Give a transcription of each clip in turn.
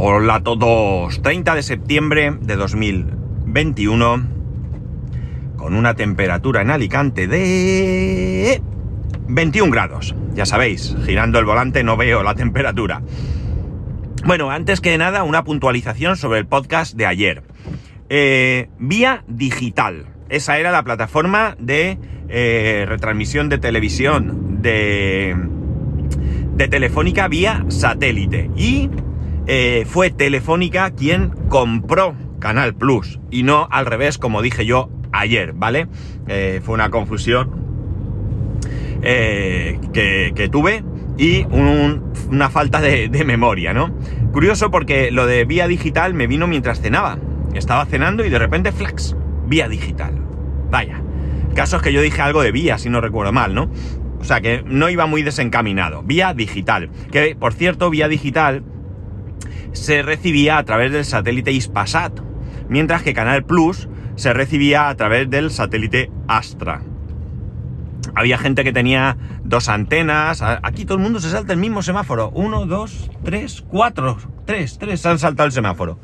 Hola a todos, 30 de septiembre de 2021, con una temperatura en Alicante de 21 grados. Ya sabéis, girando el volante no veo la temperatura. Bueno, antes que nada, una puntualización sobre el podcast de ayer. Eh, vía digital. Esa era la plataforma de eh, retransmisión de televisión de, de Telefónica vía satélite. Y eh, fue Telefónica quien compró Canal Plus y no al revés como dije yo ayer, ¿vale? Eh, fue una confusión eh, que, tuve y una falta de, memoria, ¿no? Curioso porque lo de vía digital me vino mientras cenaba. Estaba cenando y de repente flax, vía digital. Vaya. Caso es que yo dije algo de vía, si no recuerdo mal, ¿no? O sea que no iba muy desencaminado. Vía digital. Que, por cierto, vía digital se recibía a través del satélite Ispasat, mientras que Canal Plus se recibía a través del satélite Astra. Había gente que tenía dos antenas. Aquí todo el mundo se salta el mismo semáforo. Uno, dos, tres, cuatro. Tres, tres han saltado el semáforo.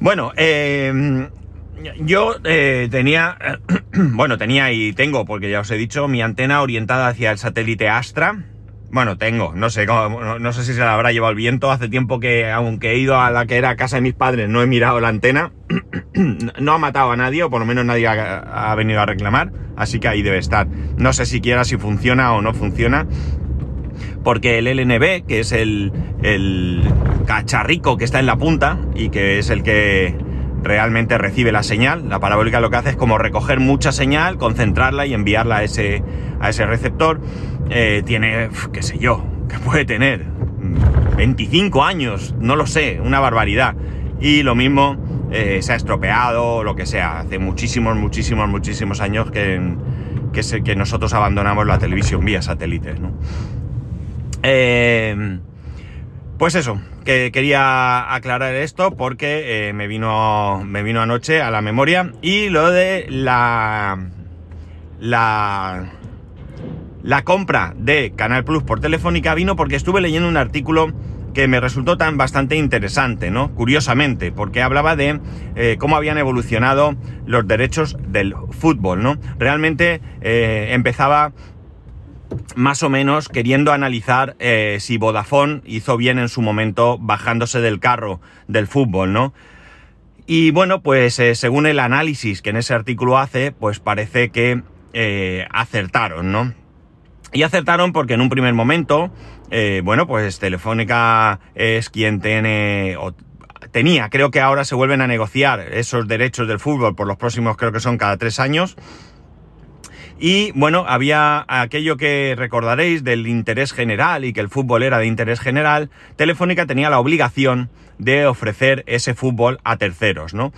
Bueno, em, yo eh, tenía, bueno, tenía y tengo, porque ya os he dicho, mi antena orientada hacia el satélite Astra bueno, tengo, no sé, no, sé si se la habrá llevado el viento. Hace tiempo que, aunque he ido a la que era casa de mis padres, no he mirado la antena. no ha matado a nadie, o por lo menos nadie ha, venido a reclamar. Así que ahí debe estar. No sé siquiera si funciona o no funciona. Porque el LNB, que es el, el cacharrico que está en la punta y que es el que realmente recibe la señal. La parabólica lo que hace es como recoger mucha señal, concentrarla y enviarla a ese, a ese receptor. Eh, tiene, qué sé yo, que puede tener 25 mm, años, no lo sé, una barbaridad. Y lo mismo eh, se ha estropeado, lo que sea. Hace muchísimos, muchísimos, muchísimos años que, que, que nosotros abandonamos la televisión vía satélites. ¿no? Eh, pues eso, que quería aclarar esto porque eh, me, vino, me vino anoche a la memoria y lo de la, la, la compra de Canal Plus por Telefónica vino porque estuve leyendo un artículo que me resultó tan bastante interesante, ¿no? Curiosamente, porque hablaba de eh, cómo habían evolucionado los derechos del fútbol, ¿no? Realmente eh, empezaba más o menos queriendo analizar eh, si Vodafone hizo bien en su momento bajándose del carro del fútbol, ¿no? Y bueno, pues eh, según el análisis que en ese artículo hace, pues parece que eh, acertaron, ¿no? Y acertaron porque en un primer momento, bueno, pues Telefónica es quien tiene, o tenía, creo que ahora se vuelven a negociar esos derechos del fútbol por los próximos, creo que son cada tres años. Y bueno, había aquello que recordaréis del interés general y que el fútbol era de interés general. Telefónica tenía la obligación de ofrecer ese fútbol a terceros, ¿no?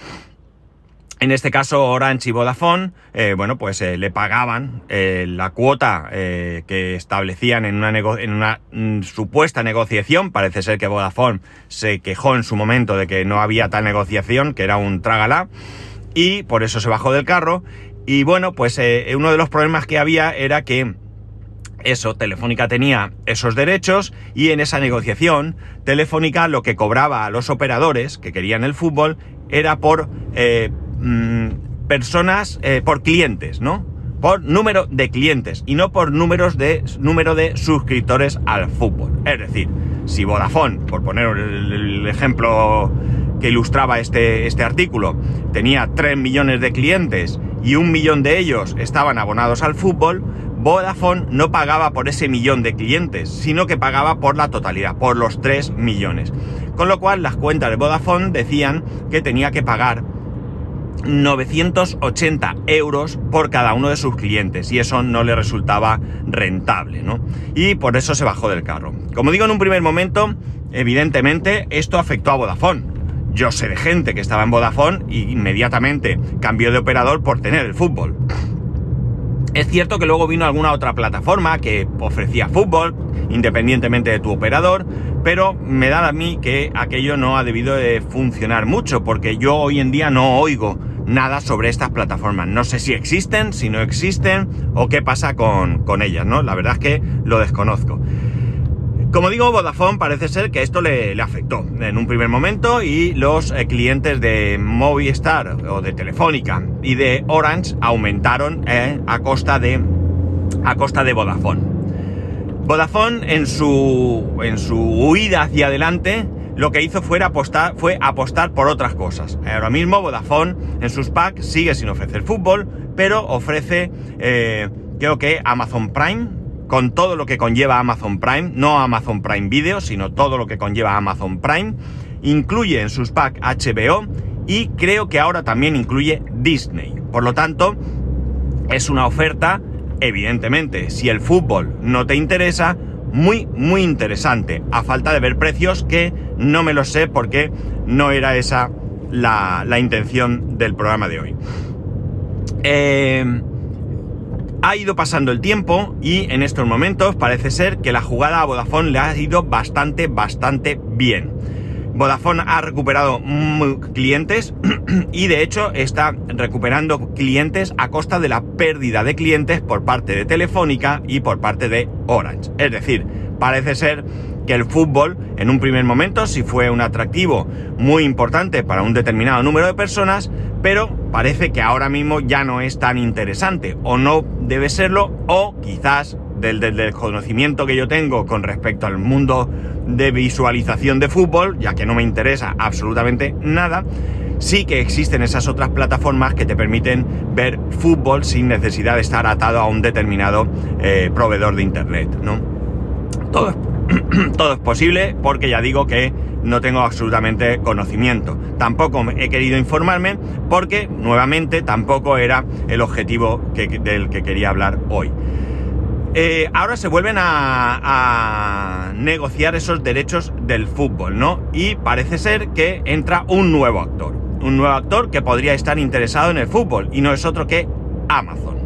En este caso, Orange y Vodafone, eh, bueno, pues eh, le pagaban eh, la cuota que establecían en una, en una mm, supuesta negociación. Parece ser que Vodafone se quejó en su momento de que no había tal negociación, que era un trágala, y por eso se bajó del carro. Y bueno, pues eh, uno de los problemas que había era que eso, Telefónica tenía esos derechos y en esa negociación Telefónica lo que cobraba a los operadores que querían el fútbol era por eh, mm, personas, eh, por clientes, ¿no? Por número de clientes y no por números de, número de suscriptores al fútbol. Es decir, si Vodafone, por poner el, ejemplo que ilustraba este, este artículo, tenía 3 millones de clientes y un millón de ellos estaban abonados al fútbol, Vodafone no pagaba por ese millón de clientes, sino que pagaba por la totalidad, por los 3 millones. Con lo cual las cuentas de Vodafone decían que tenía que pagar 980 euros por cada uno de sus clientes y eso no le resultaba rentable, ¿no? Y por eso se bajó del carro. Como digo en un primer momento, evidentemente esto afectó a Vodafone yo sé de gente que estaba en Vodafone y inmediatamente cambió de operador por tener el fútbol. Es cierto que luego vino alguna otra plataforma que ofrecía fútbol, independientemente de tu operador, pero me da a mí que aquello no ha debido de funcionar mucho, porque yo hoy en día no oigo nada sobre estas plataformas. No sé si existen, si no existen, o qué pasa con, con ellas, ¿no? La verdad es que lo desconozco. Como digo, Vodafone parece ser que esto le, afectó en un primer momento y los eh, clientes de Movistar o de Telefónica y de Orange aumentaron eh, a costa de a costa de Vodafone. Vodafone en su en su huida hacia adelante lo que hizo fue apostar, fue apostar por otras cosas. Ahora mismo Vodafone en sus packs sigue sin ofrecer fútbol, pero ofrece eh, creo que Amazon Prime con todo lo que conlleva Amazon Prime, no Amazon Prime Video, sino todo lo que conlleva Amazon Prime. Incluye en sus packs HBO y creo que ahora también incluye Disney. Por lo tanto, es una oferta, evidentemente, si el fútbol no te interesa, muy, muy interesante. A falta de ver precios que no me lo sé porque no era esa la, la intención del programa de hoy. Eh, ha ido pasando el tiempo y en estos momentos parece ser que la jugada a Vodafone le ha ido bastante, bastante bien. Vodafone ha recuperado clientes y de hecho está recuperando clientes a costa de la pérdida de clientes por parte de Telefónica y por parte de Orange. Es decir, parece ser que el fútbol en un primer momento sí fue un atractivo muy importante para un determinado número de personas, pero parece que ahora mismo ya no es tan interesante o no debe serlo o quizás del, desconocimiento que yo tengo con respecto al mundo de visualización de fútbol, ya que no me interesa absolutamente nada, sí que existen esas otras plataformas que te permiten ver fútbol sin necesidad de estar atado a un determinado eh, proveedor de internet, ¿no? Todo todo es posible porque ya digo que no tengo absolutamente conocimiento. Tampoco he querido informarme porque nuevamente tampoco era el objetivo del que quería hablar hoy. Eh, ahora se vuelven a, negociar esos derechos del fútbol, ¿no? Y parece ser que entra un nuevo actor. Un nuevo actor que podría estar interesado en el fútbol y no es otro que Amazon.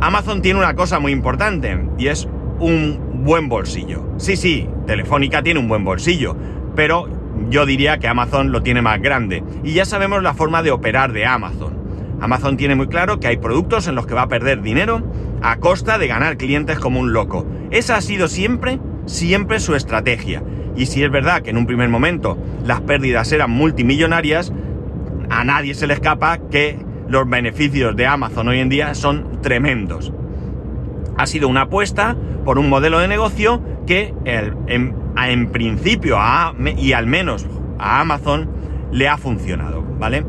Amazon tiene una cosa muy importante y es un buen bolsillo. Sí, sí, Telefónica tiene un buen bolsillo, pero yo diría que Amazon lo tiene más grande. Y ya sabemos la forma de operar de Amazon. Amazon tiene muy claro que hay productos en los que va a perder dinero a costa de ganar clientes como un loco. Esa ha sido siempre, siempre su estrategia. Y si es verdad que en un primer momento las pérdidas eran multimillonarias, a nadie se le escapa que los beneficios de Amazon hoy en día son tremendos. Ha sido una apuesta por un modelo de negocio que en, principio y al menos a Amazon le ha funcionado, ¿vale?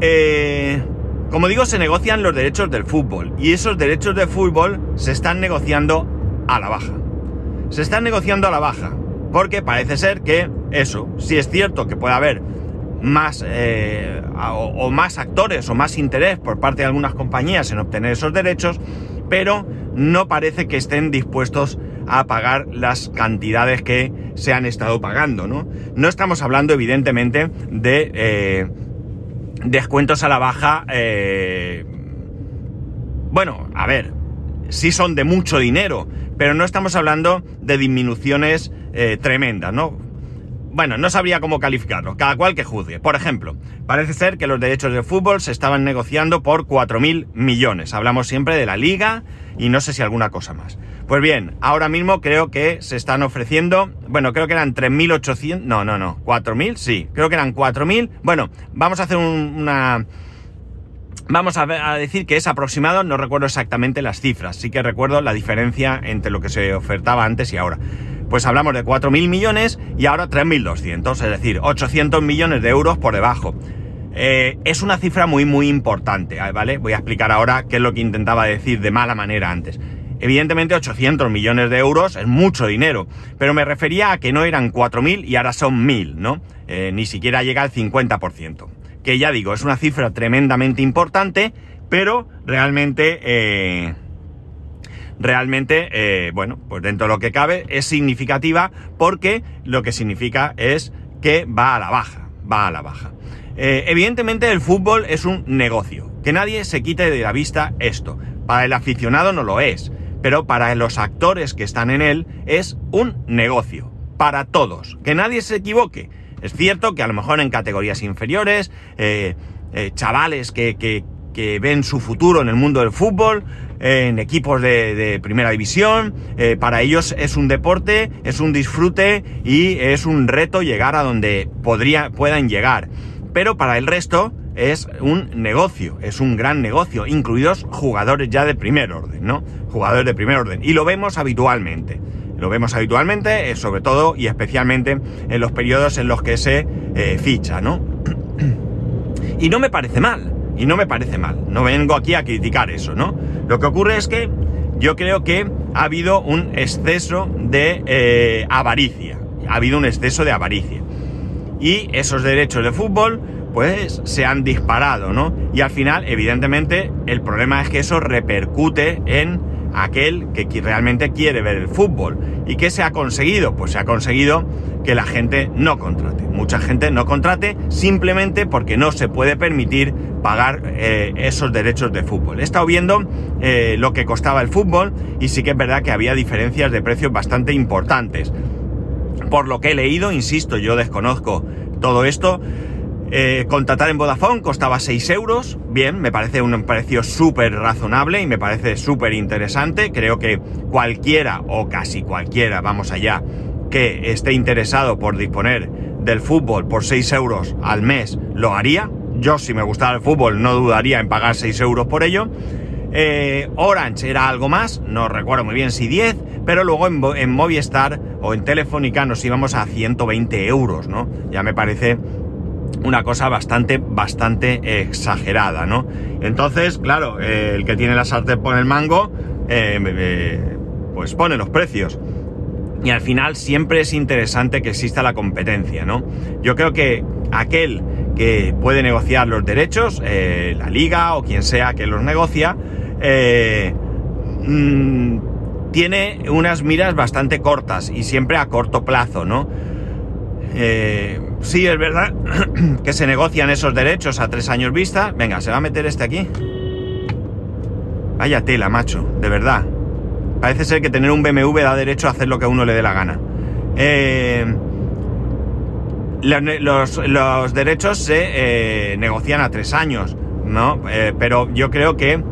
Eh, como digo, se negocian los derechos del fútbol y esos derechos de fútbol se están negociando a la baja. Se están negociando a la baja porque parece ser que eso, si es cierto que puede haber más eh, o más actores o más interés por parte de algunas compañías en obtener esos derechos, pero no parece que estén dispuestos a pagar las cantidades que se han estado pagando, ¿no? No estamos hablando, evidentemente, de eh, descuentos a la baja. Eh, bueno, a ver, sí son de mucho dinero, pero no estamos hablando de disminuciones eh, tremendas, ¿no? Bueno, no sabría cómo calificarlo, cada cual que juzgue. Por ejemplo, parece ser que los derechos de fútbol se estaban negociando por 4.000 millones. Hablamos siempre de la liga y no sé si alguna cosa más. Pues bien, ahora mismo creo que se están ofreciendo, bueno, creo que eran 3.800, no, no, no, 4.000, sí, creo que eran 4.000. Bueno, vamos a hacer una... Vamos a, a, decir que es aproximado, no recuerdo exactamente las cifras, sí que recuerdo la diferencia entre lo que se ofertaba antes y ahora pues hablamos de 4.000 millones y ahora 3.200, es decir, 800 millones de euros por debajo. Eh, es una cifra muy muy importante, ¿vale? Voy a explicar ahora qué es lo que intentaba decir de mala manera antes. Evidentemente 800 millones de euros es mucho dinero, pero me refería a que no eran 4.000 y ahora son 1.000, ¿no? Eh, ni siquiera llega al 50%. Que ya digo, es una cifra tremendamente importante, pero realmente... Eh, realmente, eh, bueno, pues dentro de lo que cabe, es significativa porque lo que significa es que va a la baja, va a la baja. Eh, evidentemente el fútbol es un negocio, que nadie se quite de la vista esto. Para el aficionado no lo es, pero para los actores que están en él es un negocio, para todos, que nadie se equivoque. Es cierto que a lo mejor en categorías inferiores, eh, chavales que, que ven su futuro en el mundo del fútbol, en equipos de, primera división. Eh, para ellos es un deporte, es un disfrute y es un reto llegar a donde podría, puedan llegar. Pero para el resto es un negocio, es un gran negocio, incluidos jugadores ya de primer orden, ¿no? Jugadores de primer orden. Y lo vemos habitualmente. Lo vemos habitualmente, eh, sobre todo y especialmente en los periodos en los que se eh, ficha, ¿no? y no me parece mal, y no me parece mal. No vengo aquí a criticar eso, ¿no? Lo que ocurre es que yo creo que ha habido un exceso de eh, avaricia. Ha habido un exceso de avaricia. Y esos derechos de fútbol, pues se han disparado, ¿no? Y al final, evidentemente, el problema es que eso repercute en aquel que realmente quiere ver el fútbol. ¿Y qué se ha conseguido? Pues se ha conseguido que la gente no contrate. Mucha gente no contrate simplemente porque no se puede permitir pagar eh, esos derechos de fútbol. He estado viendo eh, lo que costaba el fútbol y sí que es verdad que había diferencias de precios bastante importantes. Por lo que he leído, insisto, yo desconozco todo esto, eh, contratar en Vodafone costaba 6 euros. Bien, me parece un precio súper razonable y me parece súper interesante. Creo que cualquiera o casi cualquiera, vamos allá, que esté interesado por disponer del fútbol por 6 euros al mes lo haría. Yo si me gustara el fútbol no dudaría en pagar 6 euros por ello. Eh, Orange era algo más, no recuerdo muy bien si 10, pero luego en, en Movistar o en Telefónica nos íbamos a 120 euros, ¿no? Ya me parece una cosa bastante, bastante exagerada, ¿no? Entonces, claro, eh, el que tiene la sartén pone el mango, eh, pues pone los precios. Y al final siempre es interesante que exista la competencia, ¿no? Yo creo que aquel que puede negociar los derechos, eh, la liga o quien sea que los negocia, mm, tiene unas miras bastante cortas y siempre a corto plazo, ¿no? Eh, sí, es verdad que se negocian esos derechos a tres años vista. Venga, ¿se va a meter este aquí? Vaya tela, macho, de verdad. Parece ser que tener un BMW da derecho a hacer lo que a uno le dé la gana. Eh, los, derechos se eh, negocian a tres años, ¿no? pero yo creo que mm,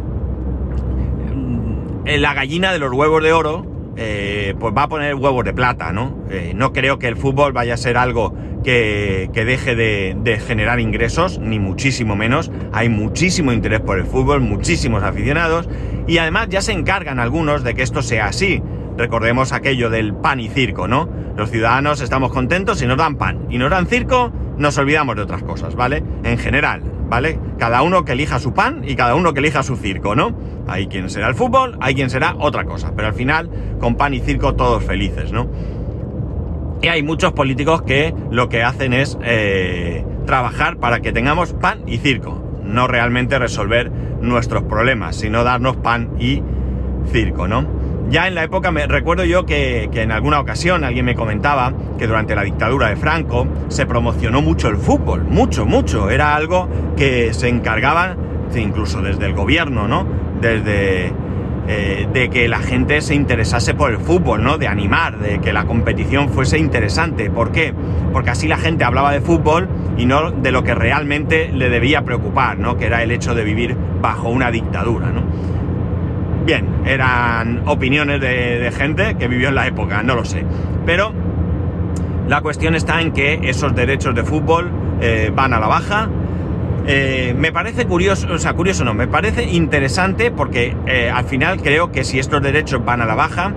la gallina de los huevos de oro eh, pues va a poner huevos de plata, ¿no? Eh, no creo que el fútbol vaya a ser algo que, deje de, generar ingresos, ni muchísimo menos. Hay muchísimo interés por el fútbol, muchísimos aficionados, y además ya se encargan algunos de que esto sea así. Recordemos aquello del pan y circo, ¿no? Los ciudadanos estamos contentos si nos dan pan y nos dan circo, nos olvidamos de otras cosas, ¿vale? En general, ¿vale? Cada uno que elija su pan y cada uno que elija su circo, ¿no? Hay quien será el fútbol, hay quien será otra cosa, pero al final, con pan y circo, todos felices, ¿no? Y hay muchos políticos que lo que hacen es eh, trabajar para que tengamos pan y circo, no realmente resolver nuestros problemas, sino darnos pan y circo, ¿no? Ya en la época, me recuerdo yo que, en alguna ocasión alguien me comentaba que durante la dictadura de Franco se promocionó mucho el fútbol, mucho, mucho. Era algo que se encargaban, incluso desde el gobierno, ¿no? Desde eh, de que la gente se interesase por el fútbol, ¿no? De animar, de que la competición fuese interesante. ¿Por qué? Porque así la gente hablaba de fútbol y no de lo que realmente le debía preocupar, ¿no? Que era el hecho de vivir bajo una dictadura, ¿no? Bien, eran opiniones de, gente que vivió en la época, no lo sé. Pero la cuestión está en que esos derechos de fútbol eh, van a la baja. Eh, me parece curioso, o sea, curioso no, me parece interesante porque eh, al final creo que si estos derechos van a la baja,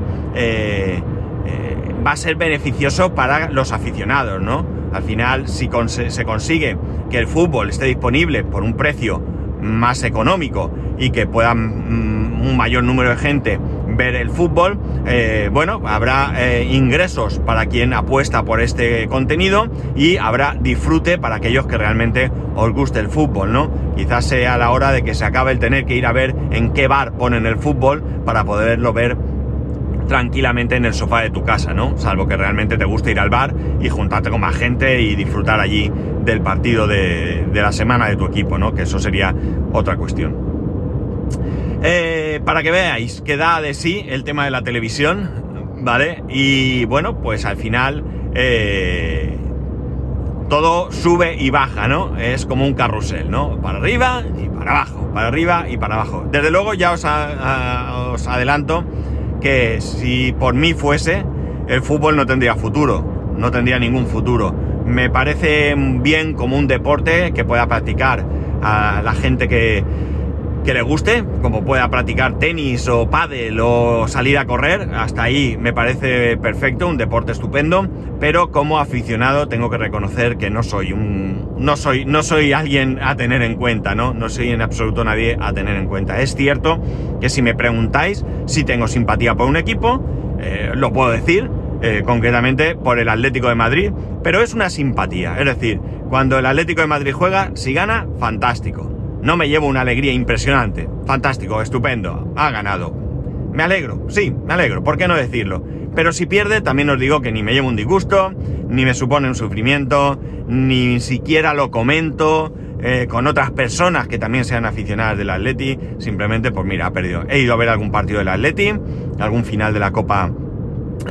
va a ser beneficioso para los aficionados, ¿no? Al final, si se consigue que el fútbol esté disponible por un precio más económico y que puedan mm, un mayor número de gente ver el fútbol, eh, bueno, habrá eh, ingresos para quien apuesta por este contenido y habrá disfrute para aquellos que realmente os guste el fútbol, ¿no? Quizás sea la hora de que se acabe el tener que ir a ver en qué bar ponen el fútbol para poderlo ver tranquilamente en el sofá de tu casa, ¿no? Salvo que realmente te guste ir al bar y juntarte con más gente y disfrutar allí del partido de, la semana de tu equipo, ¿no? Que eso sería otra cuestión. Eh, para que veáis que da de sí el tema de la televisión, ¿vale? Y bueno, pues al final, eh, todo sube y baja, ¿no? Es como un carrusel, ¿no? Para arriba y para abajo, para arriba y para abajo. Desde luego ya os, os adelanto que si por mí fuese, el fútbol no tendría futuro, no tendría ningún futuro. Me parece bien como un deporte que pueda practicar a la gente que, que le guste, como pueda practicar tenis o pádel o salir a correr, hasta ahí me parece perfecto, un deporte estupendo, pero como aficionado tengo que reconocer que no soy un no soy no soy alguien a tener en cuenta, ¿no? No soy en absoluto nadie a tener en cuenta. Es cierto que si me preguntáis si tengo simpatía por un equipo, eh, lo puedo decir, eh, concretamente por el Atlético de Madrid, pero es una simpatía, es decir, cuando el Atlético de Madrid juega, si gana, fantástico no me llevo una alegría impresionante. Fantástico, estupendo, ha ganado. Me alegro, sí, me alegro, ¿por qué no decirlo? Pero si pierde, también os digo que ni me llevo un disgusto, ni me supone un sufrimiento, ni siquiera lo comento eh, con otras personas que también sean aficionadas del Atleti, simplemente pues mira, ha perdido. He ido a ver algún partido del Atleti, algún final de la Copa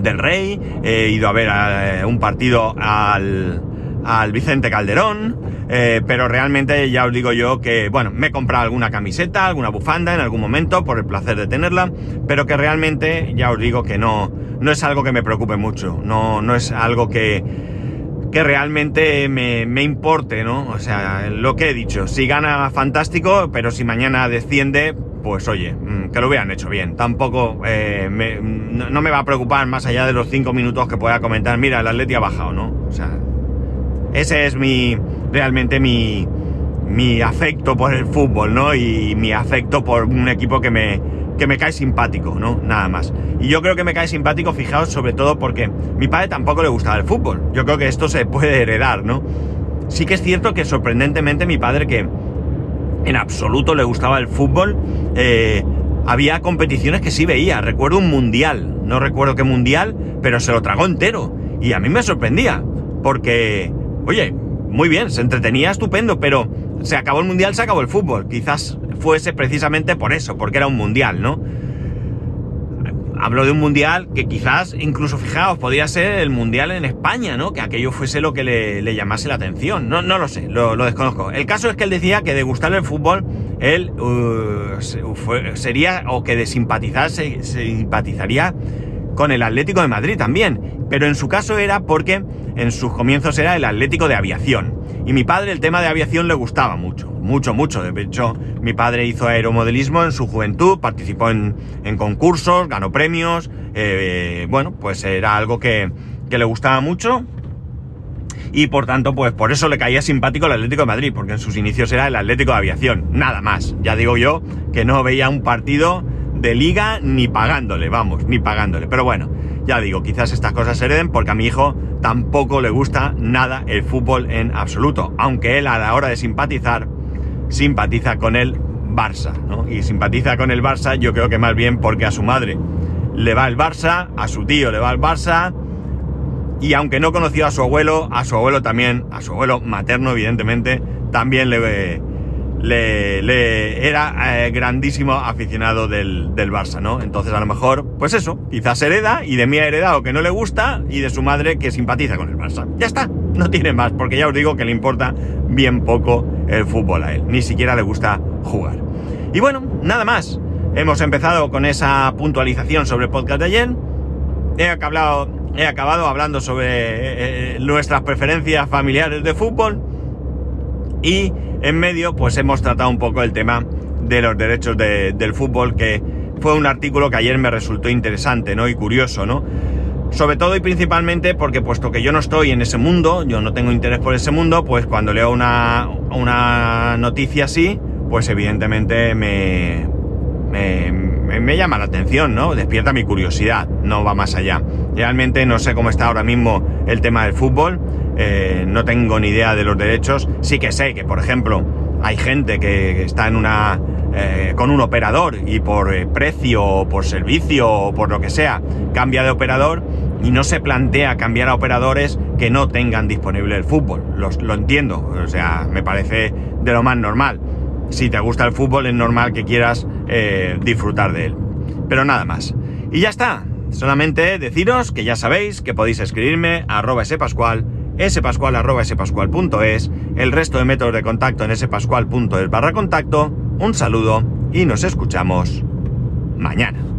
del Rey, he ido a ver eh, un partido al, al Vicente Calderón, eh, pero realmente ya os digo yo que, bueno, me he comprado alguna camiseta, alguna bufanda en algún momento por el placer de tenerla, pero que realmente ya os digo que no, no es algo que me preocupe mucho, no, no es algo que, que realmente me, me, importe, ¿no? O sea, lo que he dicho, si gana fantástico, pero si mañana desciende, pues oye, mm, que lo hubieran hecho bien. Tampoco eh, no, me va a preocupar más allá de los cinco minutos que pueda comentar, mira, el Atleti ha bajado, ¿no? O sea, ese es mi, realmente mi, mi afecto por el fútbol, ¿no? Y mi afecto por un equipo que me, que me cae simpático, ¿no? Nada más. Y yo creo que me cae simpático, fijaos, sobre todo porque mi padre tampoco le gustaba el fútbol. Yo creo que esto se puede heredar, ¿no? Sí que es cierto que sorprendentemente mi padre, que en absoluto le gustaba el fútbol, eh, había competiciones que sí veía. Recuerdo un mundial, no recuerdo qué mundial, pero se lo tragó entero. Y a mí me sorprendía, porque Oye, muy bien, se entretenía estupendo, pero se acabó el mundial, se acabó el fútbol. Quizás fuese precisamente por eso, porque era un mundial, ¿no? Hablo de un mundial que quizás, incluso fijaos, podría ser el mundial en España, ¿no? Que aquello fuese lo que le, llamase la atención. No, no lo sé, lo, desconozco. El caso es que él decía que de gustarle el fútbol, él uh, sería, o que de simpatizar, se, simpatizaría con el Atlético de Madrid también. Pero en su caso era porque en sus comienzos era el Atlético de Aviación. Y mi padre el tema de aviación le gustaba mucho, mucho, mucho. De hecho, mi padre hizo aeromodelismo en su juventud, participó en, concursos, ganó premios. Eh, bueno, pues era algo que, que le gustaba mucho. Y por tanto, pues por eso le caía simpático el Atlético de Madrid, porque en sus inicios era el Atlético de Aviación, nada más. Ya digo yo que no veía un partido de liga ni pagándole, vamos, ni pagándole. Pero bueno, ya digo, quizás estas cosas se hereden porque a mi hijo tampoco le gusta nada el fútbol en absoluto, aunque él a la hora de simpatizar, simpatiza con el Barça, ¿no? Y simpatiza con el Barça yo creo que más bien porque a su madre le va el Barça, a su tío le va el Barça, y aunque no conoció a su abuelo, a su abuelo también, a su abuelo materno evidentemente, también le, le, era eh, grandísimo aficionado del, del, Barça, ¿no? Entonces a lo mejor, pues eso, quizás hereda y de mí ha heredado que no le gusta y de su madre que simpatiza con el Barça. Ya está, no tiene más, porque ya os digo que le importa bien poco el fútbol a él, ni siquiera le gusta jugar. Y bueno, nada más. Hemos empezado con esa puntualización sobre el podcast de ayer. He acabado, he acabado hablando sobre eh, eh, nuestras preferencias familiares de fútbol y en medio, pues hemos tratado un poco el tema de los derechos del fútbol, que fue un artículo que ayer me resultó interesante, ¿no? Y curioso, ¿no? Sobre todo y principalmente porque puesto que yo no estoy en ese mundo, yo no tengo interés por ese mundo, pues cuando leo una, una noticia así, pues evidentemente me, me, me, llama la atención, ¿no? Despierta mi curiosidad, no va más allá. Realmente no sé cómo está ahora mismo el tema del fútbol, eh, no tengo ni idea de los derechos. Sí que sé que, por ejemplo, hay gente que está en una eh, con un operador y por eh, precio o por servicio o por lo que sea cambia de operador y no se plantea cambiar a operadores que no tengan disponible el fútbol. lo entiendo, o sea, me parece de lo más normal. Si te gusta el fútbol es normal que quieras disfrutar de él. Pero nada más. Y ya está. Solamente deciros que ya sabéis que podéis escribirme a arroba pascual spascual arroba spascual.es, el resto de métodos de contacto en spascual.es barra contacto. Un saludo y nos escuchamos mañana.